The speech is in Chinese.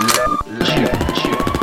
我去去